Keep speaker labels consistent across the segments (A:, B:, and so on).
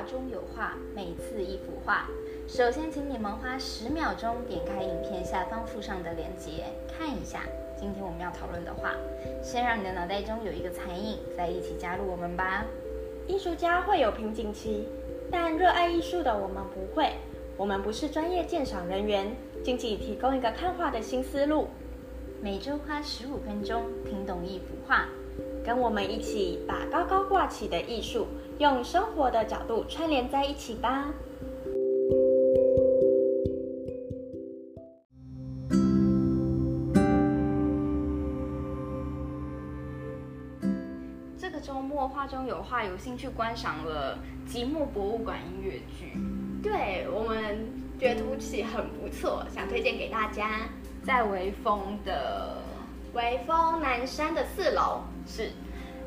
A: 画中有画，每次一幅画。首先，请你们花十秒钟点开影片下方附上的链接，看一下今天我们要讨论的画。先让你的脑袋中有一个残影，再一起加入我们吧。
B: 艺术家会有瓶颈期，但热爱艺术的我们不会。我们不是专业鉴赏人员，仅仅提供一个看画的新思路。
A: 每周花十五分钟听懂一幅画，
B: 跟我们一起把高高挂起的艺术，用生活的角度串联在一起吧。
A: 这个周末画中有画，有兴趣观赏了即墨博物馆音乐剧。
B: 对我们觉得突起很不错，想推荐给大家。
A: 在微风的
B: 微风南山的四楼
A: 是，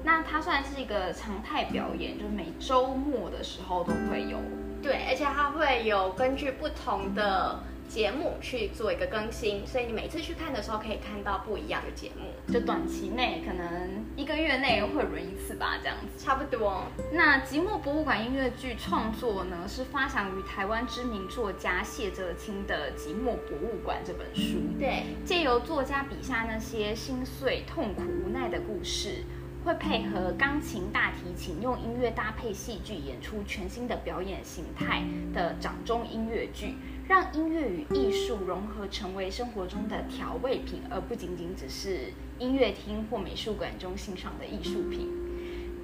A: 那它算是一个常态表演，就是每周末的时候都会有。
B: 对，而且它会有根据不同的。节目去做一个更新，所以你每次去看的时候可以看到不一样的节目。
A: 就短期内可能一个月内会轮一次吧，这样子
B: 差不多。
A: 那即墨博物馆音乐剧创作呢，是发祥于台湾知名作家谢哲青的《即墨博物馆》这本书。
B: 对，
A: 借由作家笔下那些心碎、痛苦、无奈的故事，会配合钢琴、大提琴，用音乐搭配戏剧，演出全新的表演形态的掌中音乐剧。让音乐与艺术融合，成为生活中的调味品，而不仅仅只是音乐厅或美术馆中欣赏的艺术品。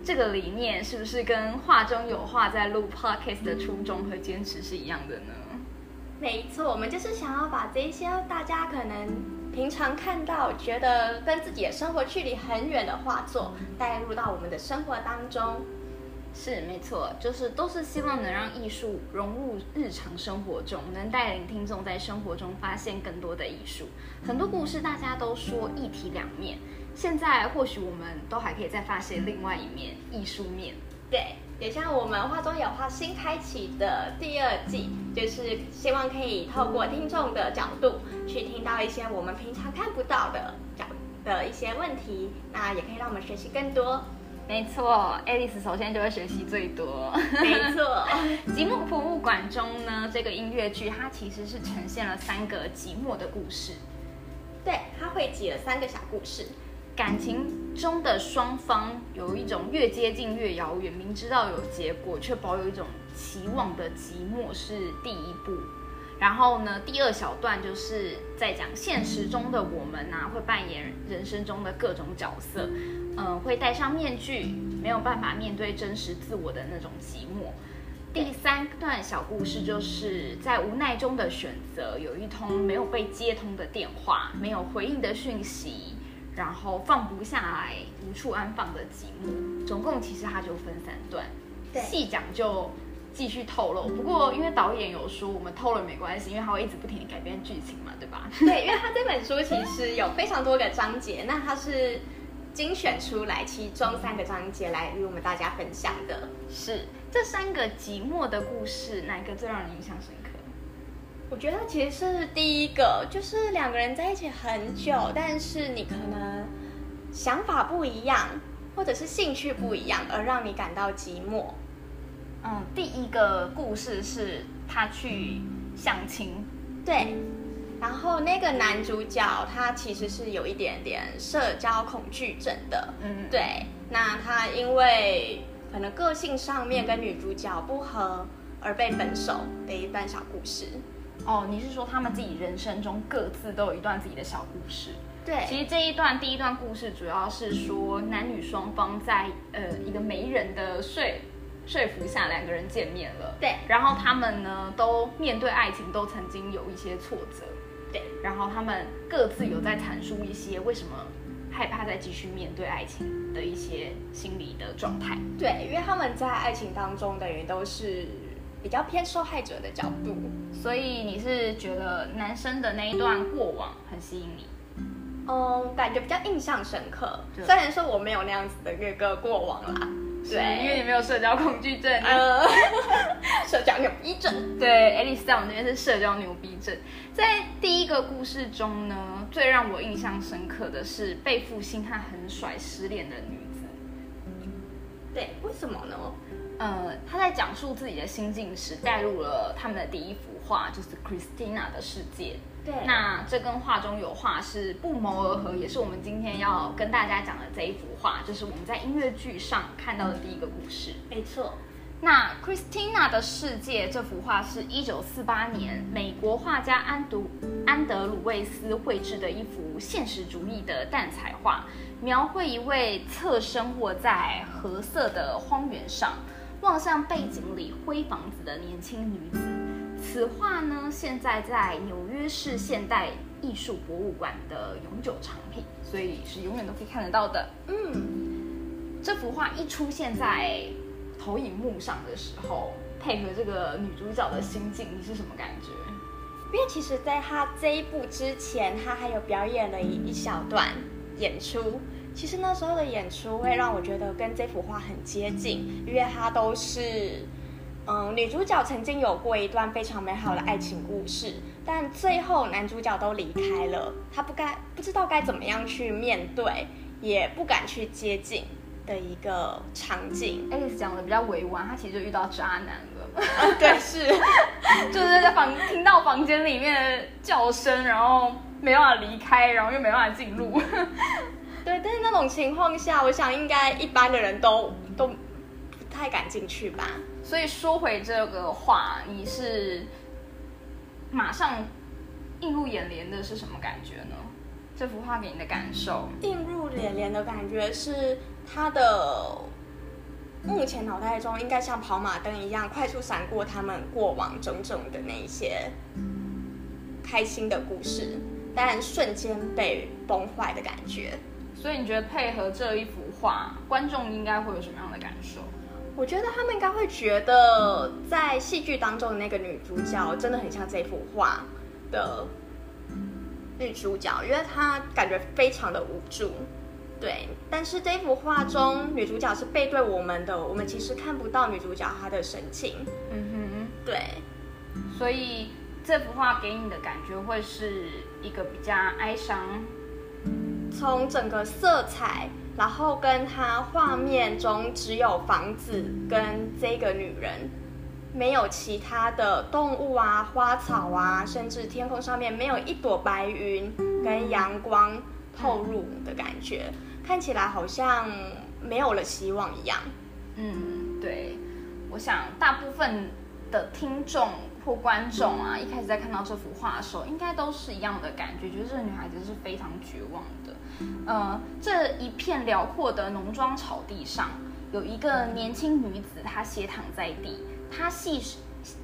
A: 这个理念是不是跟画中有画在录 podcast 的初衷和坚持是一样的呢？
B: 没错，我们就是想要把这些大家可能平常看到、觉得跟自己的生活距离很远的画作，带入到我们的生活当中。
A: 是没错，就是都是希望能让艺术融入日常生活中，能带领听众在生活中发现更多的艺术。很多故事大家都说一体两面，现在或许我们都还可以再发现另外一面艺术面。
B: 对，也像我们画中有画新开启的第二季，就是希望可以透过听众的角度去听到一些我们平常看不到的角的一些问题，那也可以让我们学习更多。
A: 没错，Alice 首先就会学习最多。
B: 没错，
A: 即墨博物馆中呢，这个音乐剧它其实是呈现了三个即墨的故事。
B: 对，它汇集了三个小故事。
A: 感情中的双方有一种越接近越遥远，明知道有结果却保有一种期望的寂寞是第一步。然后呢，第二小段就是在讲现实中的我们呐，会扮演人生中的各种角色，嗯，会戴上面具，没有办法面对真实自我的那种寂寞。第三段小故事就是在无奈中的选择，有一通没有被接通的电话，没有回应的讯息，然后放不下来，无处安放的寂寞。总共其实它就分三段，细讲就。继续透露，不过因为导演有说我们透了没关系，因为他会一直不停的改变剧情嘛，对吧？
B: 对，因为他这本书其实有非常多个章节，那他是精选出来其中三个章节来与我们大家分享的。
A: 是这三个寂寞的故事，哪一个最让人印象深刻？
B: 我觉得其实是第一个，就是两个人在一起很久，但是你可能想法不一样，或者是兴趣不一样，而让你感到寂寞。
A: 嗯，第一个故事是他去相亲，
B: 对，然后那个男主角他其实是有一点点社交恐惧症的，嗯，对，那他因为可能个性上面跟女主角不合而被分手的一段小故事。
A: 哦，你是说他们自己人生中各自都有一段自己的小故事？
B: 对，
A: 其实这一段第一段故事主要是说男女双方在呃一个媒人的睡。说服下两个人见面了，
B: 对，
A: 然后他们呢都面对爱情都曾经有一些挫折，
B: 对，
A: 然后他们各自有在阐述一些为什么害怕再继续面对爱情的一些心理的状态，
B: 对，因为他们在爱情当中等于都是比较偏受害者的角度，
A: 所以你是觉得男生的那一段过往很吸引你？
B: 嗯，感觉比较印象深刻，虽然说我没有那样子的一个过往啦。
A: 对，因为你没有社交恐惧症，
B: 社交牛逼症。
A: 对，Alice 在我那边是社交牛逼症。在第一个故事中呢，最让我印象深刻的是被负心汉狠甩失恋的女子。
B: 对，为什么呢？
A: 呃，他在讲述自己的心境时，带入了他们的第一幅画，就是 Christina 的世界。
B: 对，
A: 那这跟画中有画是不谋而合，也是我们今天要跟大家讲的这一幅画，就是我们在音乐剧上看到的第一个故事。
B: 没错。
A: 那 Christina 的世界这幅画是一九四八年美国画家安独安德鲁卫斯绘制的一幅现实主义的淡彩画，描绘一位侧身卧在褐色的荒原上，望向背景里灰房子的年轻女子。此画呢，现在在纽约市现代艺术博物馆的永久藏品，所以是永远都可以看得到的。嗯，这幅画一出现在。投影幕上的时候，配合这个女主角的心境，你是什么感觉？
B: 因为其实，在她这一部之前，她还有表演了一一小段演出。其实那时候的演出会让我觉得跟这幅画很接近，因为它都是，嗯，女主角曾经有过一段非常美好的爱情故事，但最后男主角都离开了，他不该不知道该怎么样去面对，也不敢去接近。的一个场景
A: ，Alice 讲的比较委婉，他其实就遇到渣男了。
B: 对，是，
A: 就是在房听到房间里面的叫声，然后没办法离开，然后又没办法进入。
B: 对，但是那种情况下，我想应该一般的人都都不太敢进去吧。
A: 所以说回这个话，你是马上映入眼帘的是什么感觉呢？这幅画给你的感受？
B: 映入眼帘的感觉是。他的目前脑袋中应该像跑马灯一样快速闪过他们过往种种的那些开心的故事，但瞬间被崩坏的感觉。
A: 所以你觉得配合这一幅画，观众应该会有什么样的感受？
B: 我觉得他们应该会觉得，在戏剧当中的那个女主角真的很像这幅画的女主角，因为她感觉非常的无助。对，但是这幅画中女主角是背对我们的，我们其实看不到女主角她的神情。嗯哼，对，
A: 所以这幅画给你的感觉会是一个比较哀伤。
B: 从整个色彩，然后跟他画面中只有房子跟这个女人，没有其他的动物啊、花草啊，甚至天空上面没有一朵白云跟阳光透入的感觉。看起来好像没有了希望一样。
A: 嗯，对，我想大部分的听众破观众啊，一开始在看到这幅画的时候，应该都是一样的感觉，觉得这个女孩子是非常绝望的。呃，这一片辽阔的农庄草地上，有一个年轻女子，她斜躺在地，她细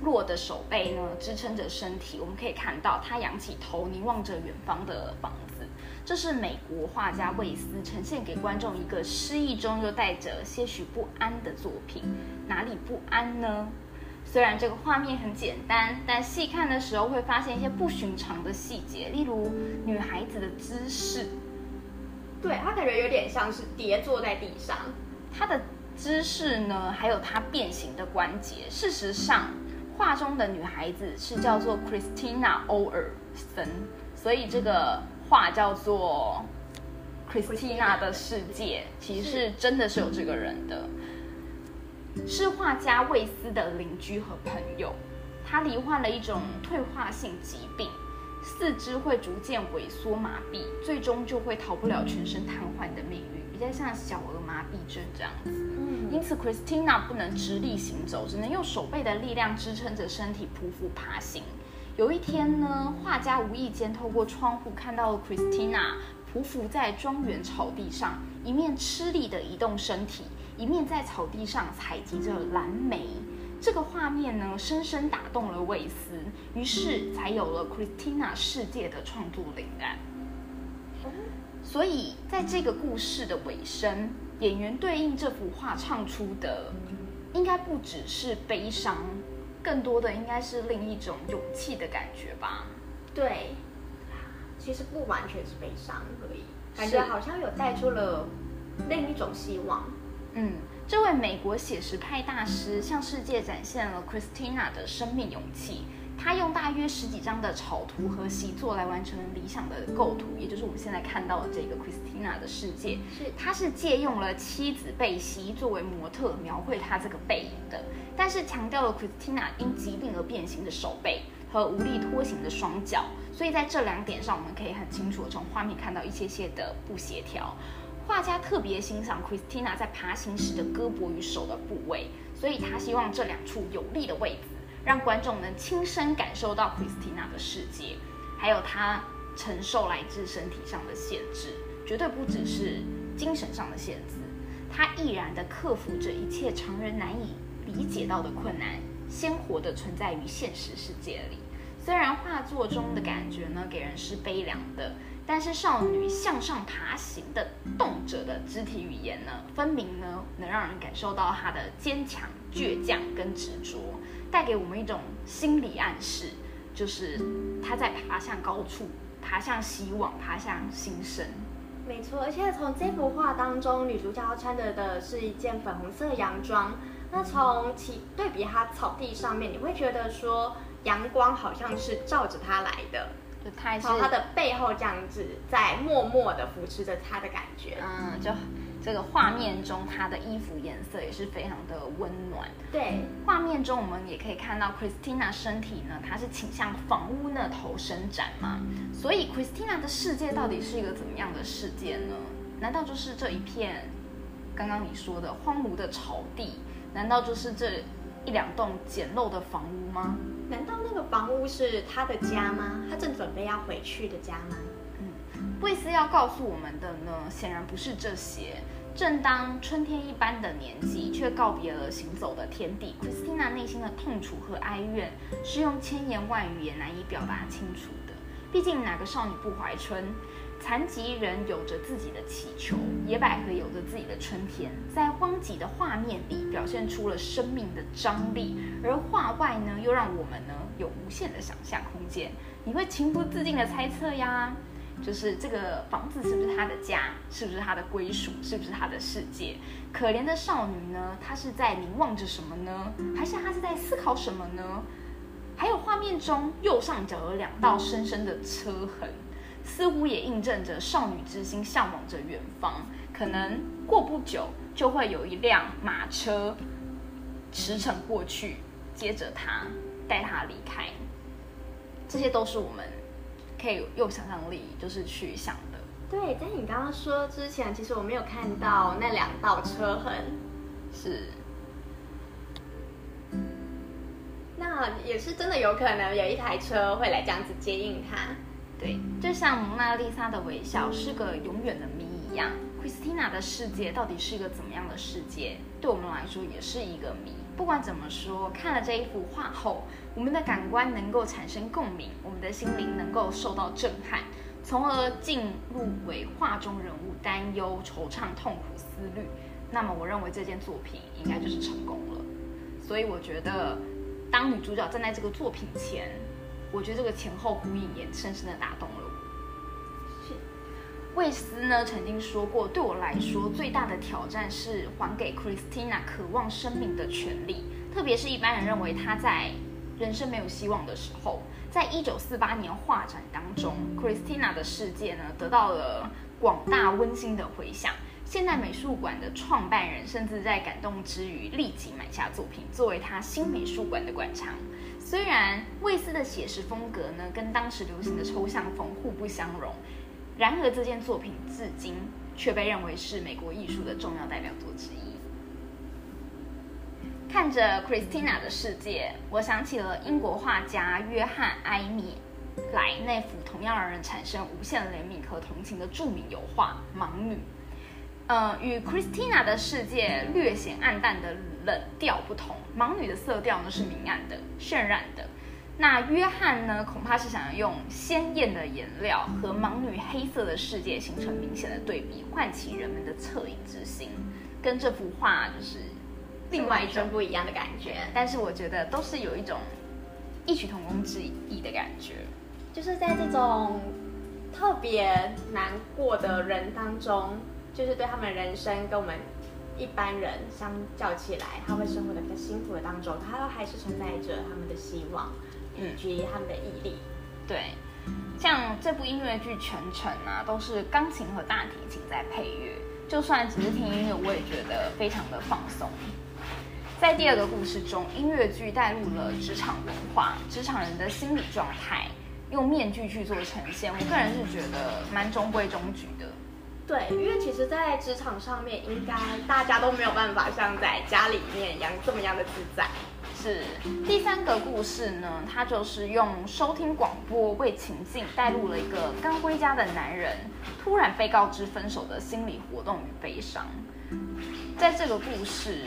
A: 弱的手背呢支撑着身体，我们可以看到她仰起头，凝望着远方的房子。这是美国画家魏斯呈现给观众一个诗意中又带着些许不安的作品。哪里不安呢？虽然这个画面很简单，但细看的时候会发现一些不寻常的细节，例如女孩子的姿势。
B: 对，她感觉有点像是跌坐在地上。
A: 她的姿势呢，还有她变形的关节。事实上，画中的女孩子是叫做 Christina 欧尔森，所以这个。画叫做《Christina 的世界》，其实是真的是有这个人的，是画家魏斯的邻居和朋友。他罹患了一种退化性疾病，四肢会逐渐萎缩麻痹，最终就会逃不了全身瘫痪的命运，比较像小儿麻痹症这样子。因此，Christina 不能直立行走，只能用手背的力量支撑着身体匍匐爬行。有一天呢，画家无意间透过窗户看到了 Christina 匍匐在庄园草地上，一面吃力地移动身体，一面在草地上采集着蓝莓。这个画面呢，深深打动了魏斯，于是才有了 Christina 世界的创作灵感。所以，在这个故事的尾声，演员对应这幅画唱出的，应该不只是悲伤。更多的应该是另一种勇气的感觉吧。
B: 对，其实不完全是悲伤而已，感觉好像有带出了另一种希望。
A: 嗯，这位美国写实派大师向世界展现了 Christina 的生命勇气，他用大约十几张的草图和习作来完成理想的构图，也就是我们现在看到的这个 Christina 的世界。
B: 是，
A: 他是借用了妻子贝西作为模特描绘她这个背影的，但是强调了 Christina 因疾病而变形的手背和无力拖行的双脚，所以在这两点上，我们可以很清楚的从画面看到一些些的不协调。画家特别欣赏 Christina 在爬行时的胳膊与手的部位，所以他希望这两处有力的位置，让观众能亲身感受到 Christina 的世界，还有她承受来自身体上的限制，绝对不只是精神上的限制。她毅然地克服着一切常人难以理解到的困难，鲜活地存在于现实世界里。虽然画作中的感觉呢，给人是悲凉的。但是少女向上爬行的动者的肢体语言呢，分明呢能让人感受到她的坚强、倔强跟执着，带给我们一种心理暗示，就是她在爬向高处，爬向希望，爬向新生。
B: 没错，而且从这幅画当中，女主角穿着的是一件粉红色洋装，那从其对比她草地上面，你会觉得说阳光好像是照着她来的。
A: 从
B: 他的背后这样子，在默默的扶持着他的感觉。
A: 嗯，就这个画面中，他的衣服颜色也是非常的温暖。
B: 对，
A: 画面中我们也可以看到 Christina 身体呢，它是倾向房屋那头伸展嘛。所以 Christina 的世界到底是一个怎么样的世界呢？难道就是这一片刚刚你说的荒芜的草地？难道就是这一两栋简陋的房屋吗？
B: 难道那个房屋是他的家吗？他正准备要回去的家吗？
A: 嗯，魏斯要告诉我们的呢，显然不是这些。正当春天一般的年纪，却告别了行走的天地。Christina 内心的痛楚和哀怨，是用千言万语也难以表达清楚的。毕竟哪个少女不怀春？残疾人有着自己的祈求，野百合有着自己的春天，在荒瘠的画面里表现出了生命的张力，而画外呢，又让我们呢有无限的想象空间。你会情不自禁的猜测呀，就是这个房子是不是他的家，是不是他的归属，是不是他的世界？可怜的少女呢，她是在凝望着什么呢？还是她是在思考什么呢？还有画面中右上角有两道深深的车痕。似乎也印证着少女之心向往着远方，可能过不久就会有一辆马车驰骋过去，接着她带他离开。这些都是我们可以用想象力就是去想的。
B: 对，在你刚刚说之前，其实我没有看到那两道车痕，
A: 是，
B: 那也是真的有可能有一台车会来这样子接应他。
A: 对，就像蒙娜丽莎的微笑是个永远的谜一样，Christina 的世界到底是一个怎么样的世界？对我们来说也是一个谜。不管怎么说，看了这一幅画后，我们的感官能够产生共鸣，我们的心灵能够受到震撼，从而进入为画中人物担忧、惆怅、痛苦、思虑。那么，我认为这件作品应该就是成功了。所以，我觉得当女主角站在这个作品前。我觉得这个前后呼应也深深的打动了。魏斯呢曾经说过，对我来说最大的挑战是还给 Christina 渴望生命的权利，特别是一般人认为她在人生没有希望的时候。在一九四八年画展当中，Christina 的世界呢得到了广大温馨的回响。现代美术馆的创办人甚至在感动之余立即买下作品，作为他新美术馆的馆藏。虽然魏斯的写实风格呢跟当时流行的抽象风互不相容，然而这件作品至今却被认为是美国艺术的重要代表作之一。看着 Christina 的世界，我想起了英国画家约翰埃米莱那幅同样让人产生无限怜悯和同情的著名油画《盲女》。呃，与 Christina 的世界略显暗淡的冷调不同，盲女的色调呢是明暗的、渲染的。那约翰呢，恐怕是想要用鲜艳的颜料和盲女黑色的世界形成明显的对比，唤起人们的恻隐之心，跟这幅画就是另外一种
B: 不一样的感觉。
A: 但是我觉得都是有一种异曲同工之意的感觉，
B: 就是在这种特别难过的人当中。就是对他们人生跟我们一般人相较起来，他会生活的比较辛苦的当中，他都还是存在着他们的希望。以及他们的毅力。
A: 对，像这部音乐剧全程啊，都是钢琴和大提琴在配乐，就算只是听音乐，我也觉得非常的放松。在第二个故事中，音乐剧带入了职场文化、职场人的心理状态，用面具去做呈现。我个人是觉得蛮中规中矩的。
B: 对，因为其实，在职场上面，应该大家都没有办法像在家里面一样这么样的自在。
A: 是第三个故事呢，它就是用收听广播为情境带入了一个刚回家的男人突然被告知分手的心理活动与悲伤。在这个故事，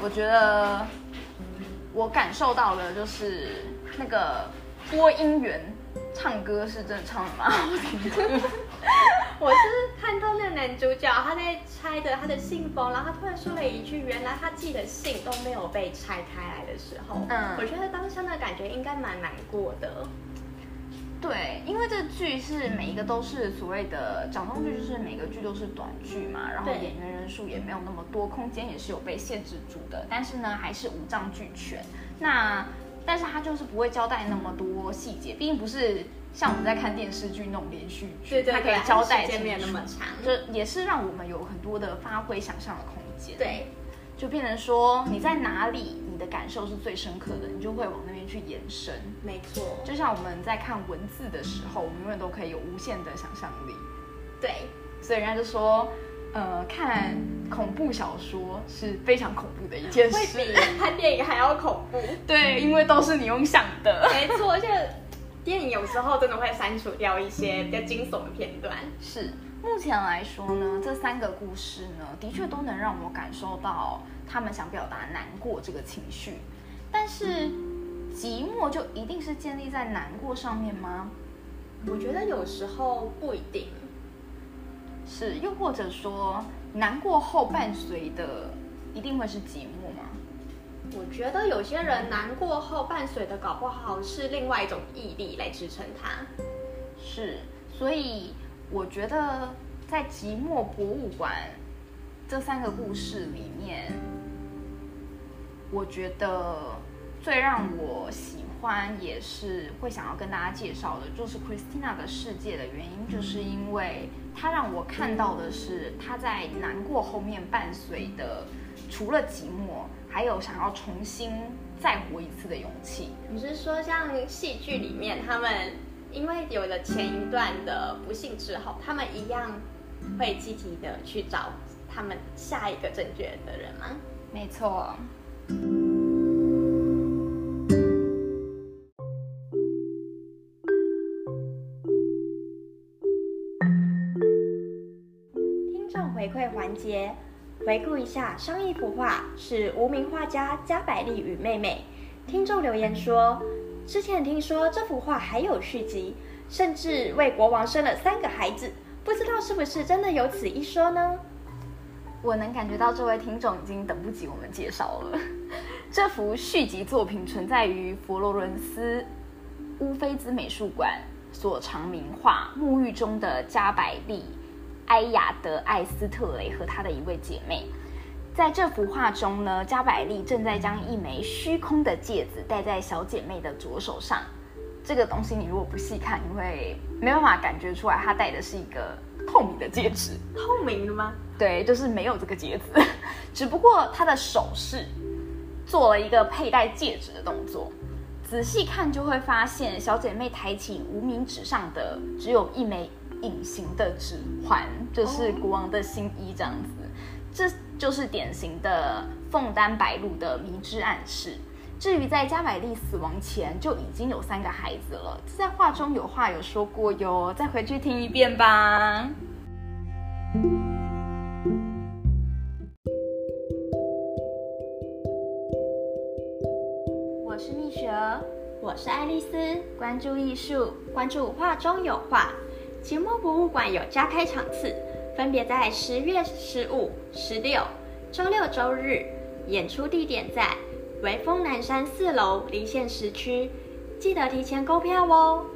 A: 我觉得我感受到的，就是那个播音员唱歌是真的唱的蛮好听的。
B: 我是看到那个男主角他在拆的他的信封，然后他突然说了一句：“原来他寄的信都没有被拆开来的时候。”嗯，我觉得当下的感觉应该蛮难过的。
A: 对，因为这剧是每一个都是所谓的掌中剧，就是每个剧都是短剧嘛，然后演员人数也没有那么多，空间也是有被限制住的。但是呢，还是五脏俱全。那但是他就是不会交代那么多细节，毕竟不是。像我们在看电视剧那种连续剧，它可以交代
B: 时间没有那么长，
A: 就也是让我们有很多的发挥想象的空间。
B: 对，
A: 就变成说你在哪里，你的感受是最深刻的，你就会往那边去延伸。
B: 没错，
A: 就像我们在看文字的时候，我们永远都可以有无限的想象力。
B: 对，
A: 所以人家就说，呃，看恐怖小说是非常恐怖的一件事，
B: 会比看电影还要恐怖。
A: 对，因为都是你用想的。
B: 没错，而且。电影有时候真的会删除掉一些比较惊悚的片段。
A: 是，目前来说呢，这三个故事呢，的确都能让我感受到他们想表达难过这个情绪。但是，寂寞就一定是建立在难过上面吗？
B: 我觉得有时候不一定。
A: 是，又或者说，难过后伴随的一定会是寂寞吗？
B: 我觉得有些人难过后伴随的搞不好是另外一种毅力来支撑他。
A: 是，所以我觉得在寂寞博物馆这三个故事里面，我觉得最让我喜欢也是会想要跟大家介绍的，就是 Christina 的世界的原因，就是因为它让我看到的是她在难过后面伴随的除了寂寞。还有想要重新再活一次的勇气。
B: 你是说像戏剧里面，他们因为有了前一段的不幸之后，他们一样会积极的去找他们下一个正确的人吗？
A: 没错。
B: 回馈环节。回顾一下上一幅画是无名画家加百利与妹妹。听众留言说，之前听说这幅画还有续集，甚至为国王生了三个孩子，不知道是不是真的有此一说呢？
A: 我能感觉到这位听众已经等不及我们介绍了。这幅续集作品存在于佛罗伦斯乌菲兹美术馆所藏名画《沐浴中的加百利》。埃雅德·艾斯特雷和她的一位姐妹，在这幅画中呢，加百利正在将一枚虚空的戒指戴在小姐妹的左手上。这个东西你如果不细看，你会没办法感觉出来，她戴的是一个透明的戒指。
B: 透明的吗？
A: 对，就是没有这个戒指，只不过她的手势做了一个佩戴戒指的动作。仔细看就会发现，小姐妹抬起无名指上的只有一枚。隐形的指环就是国王的新衣，这样子，这就是典型的凤丹白露的迷之暗示。至于在加百利死亡前就已经有三个孩子了，在画中有话有说过哟，再回去听一遍吧。
B: 我是蜜雪儿，
A: 我是爱丽丝，
B: 关注艺术，关注画中有画。节目博物馆有加开场次，分别在十月十五、十六、周六、周日。演出地点在潍风南山四楼离线时区，记得提前购票哦。